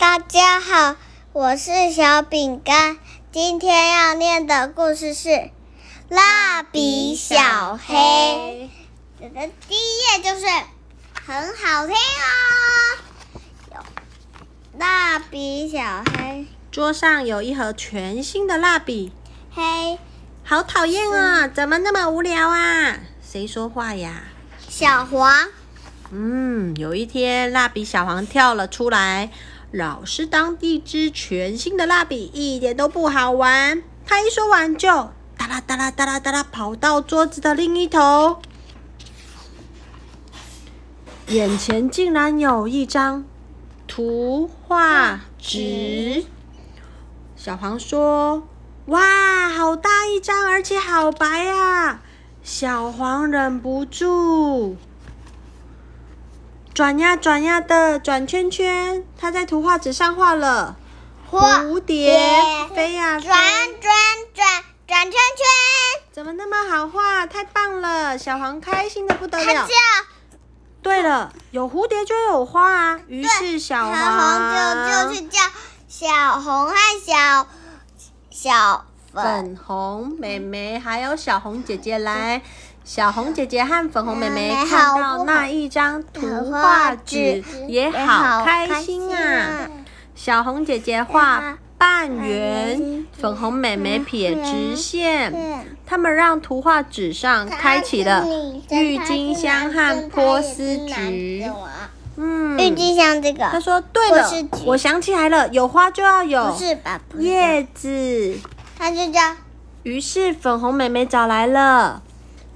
大家好，我是小饼干。今天要念的故事是《蜡笔小黑》。这个第一页就是很好听哦。有蜡笔小黑，桌上有一盒全新的蜡笔，嘿好讨厌啊！怎么那么无聊啊？谁说话呀？小黄，嗯，有一天，蜡笔小黄跳了出来。老师当一支全新的蜡笔，一点都不好玩。他一说完，就哒啦哒啦哒啦哒啦跑到桌子的另一头，眼前竟然有一张图画纸。小黄说：“哇，好大一张，而且好白啊！”小黄忍不住。转呀转呀的转圈圈，他在图画纸上画了蝴蝶飞呀转转转转圈圈，怎么那么好画？太棒了！小黄开心的不得了。对了，有蝴蝶就有花啊。于是小黄就就去叫小红和小小粉红妹妹还有小红姐姐来。小红姐姐和粉红妹妹看到那一张图画纸，也好开心啊！小红姐姐画半圆，粉红妹妹撇直线。他们让图画纸上开启了郁金香和波斯菊。嗯，郁金香这个。他说：“对了，我想起来了，有花就要有叶子。”他就叫。于是粉红妹妹找来了。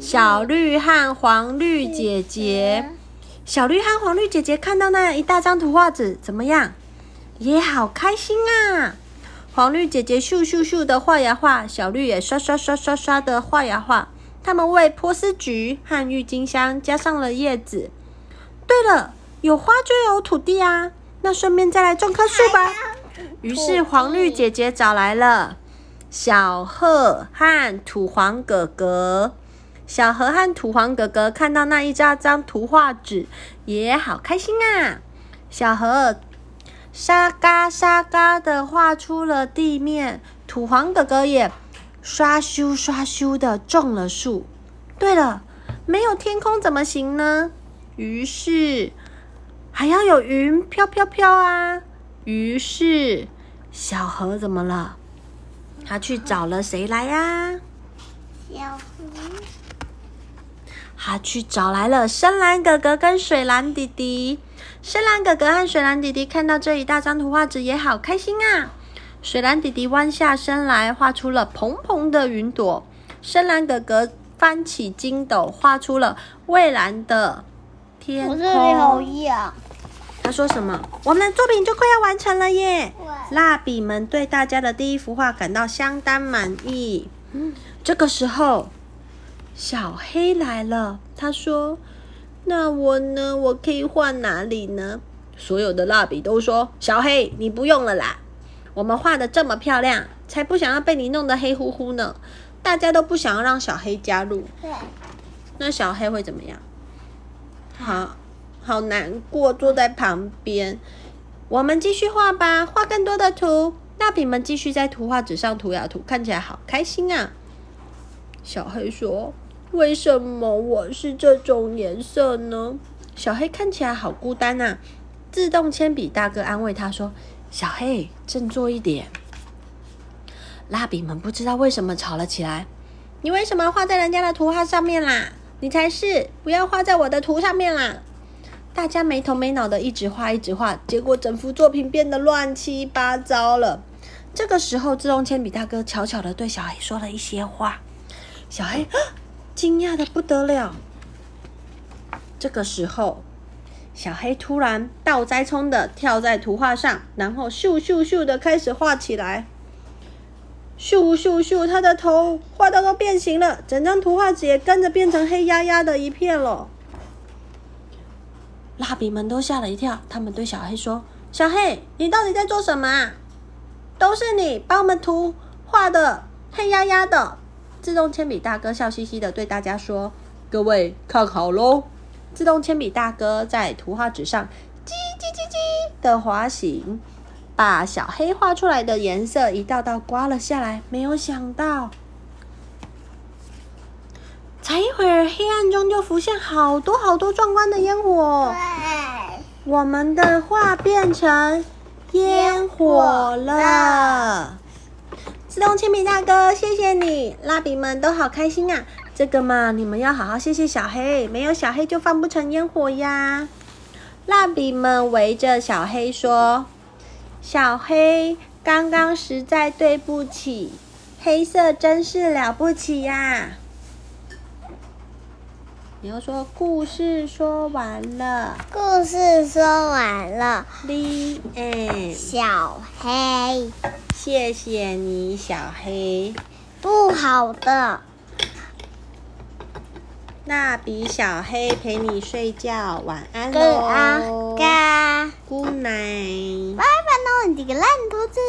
小绿和黄绿姐姐，小绿和黄绿姐姐看到那一大张图画纸，怎么样？也好开心啊！黄绿姐姐咻咻咻的画呀画，小绿也刷刷刷刷刷的画呀画。他们为波斯菊和郁金香加上了叶子。对了，有花就有土地啊，那顺便再来种棵树吧。于是黄绿姐姐找来了小鹤和土黄哥哥。小河和土黄哥哥看到那一张张图画纸，也好开心啊！小河沙嘎沙嘎的画出了地面，土黄哥哥也刷咻刷咻的种了树。对了，没有天空怎么行呢？于是还要有云飘飘飘啊！于是小河怎么了？他去找了谁来呀？小河。他去找来了深蓝哥哥跟水蓝弟弟。深蓝哥哥和水蓝弟弟看到这一大张图画纸，也好开心啊！水蓝弟弟弯下身来，画出了蓬蓬的云朵。深蓝哥哥翻起筋斗，画出了蔚蓝的天空。我这里好痒。他说什么？我们的作品就快要完成了耶！蜡笔们对大家的第一幅画感到相当满意。嗯，这个时候。小黑来了，他说：“那我呢？我可以画哪里呢？”所有的蜡笔都说：“小黑，你不用了啦！我们画的这么漂亮，才不想要被你弄得黑乎乎呢。”大家都不想要让小黑加入。对。那小黑会怎么样？好好难过，坐在旁边。我们继续画吧，画更多的图。蜡笔们继续在图画纸上涂呀涂，看起来好开心啊。小黑说。为什么我是这种颜色呢？小黑看起来好孤单呐。自动铅笔大哥安慰他说：“小黑，振作一点。”蜡笔们不知道为什么吵了起来。你为什么画在人家的图画上面啦？你才是，不要画在我的图上面啦！大家没头没脑的一直画，一直画，结果整幅作品变得乱七八糟了。这个时候，自动铅笔大哥悄悄的对小黑说了一些话。小黑。惊讶的不得了。这个时候，小黑突然倒栽葱的跳在图画上，然后咻咻咻的开始画起来。咻咻咻，他的头画到都变形了，整张图画纸也跟着变成黑压压的一片了。蜡笔们都吓了一跳，他们对小黑说：“小黑，你到底在做什么啊？都是你把我们图画的黑压压的。”自动铅笔大哥笑嘻嘻的对大家说：“各位看好喽！”自动铅笔大哥在图画纸上叽叽叽叽的滑行，把小黑画出来的颜色一道道刮了下来。没有想到，才一会儿，黑暗中就浮现好多好多壮观的烟火。我们的画变成烟火了。自动铅笔大哥，谢谢你！蜡笔们都好开心啊！这个嘛，你们要好好谢谢小黑，没有小黑就放不成烟火呀。蜡笔们围着小黑说：“小黑，刚刚实在对不起，黑色真是了不起呀！”你要说故事说完了故事说完了。，The end。小黑，谢谢你，小黑。不好的，蜡笔小黑陪你睡觉，晚安跟喽。啊嘎，Good night。拜拜喽，你这个烂兔子。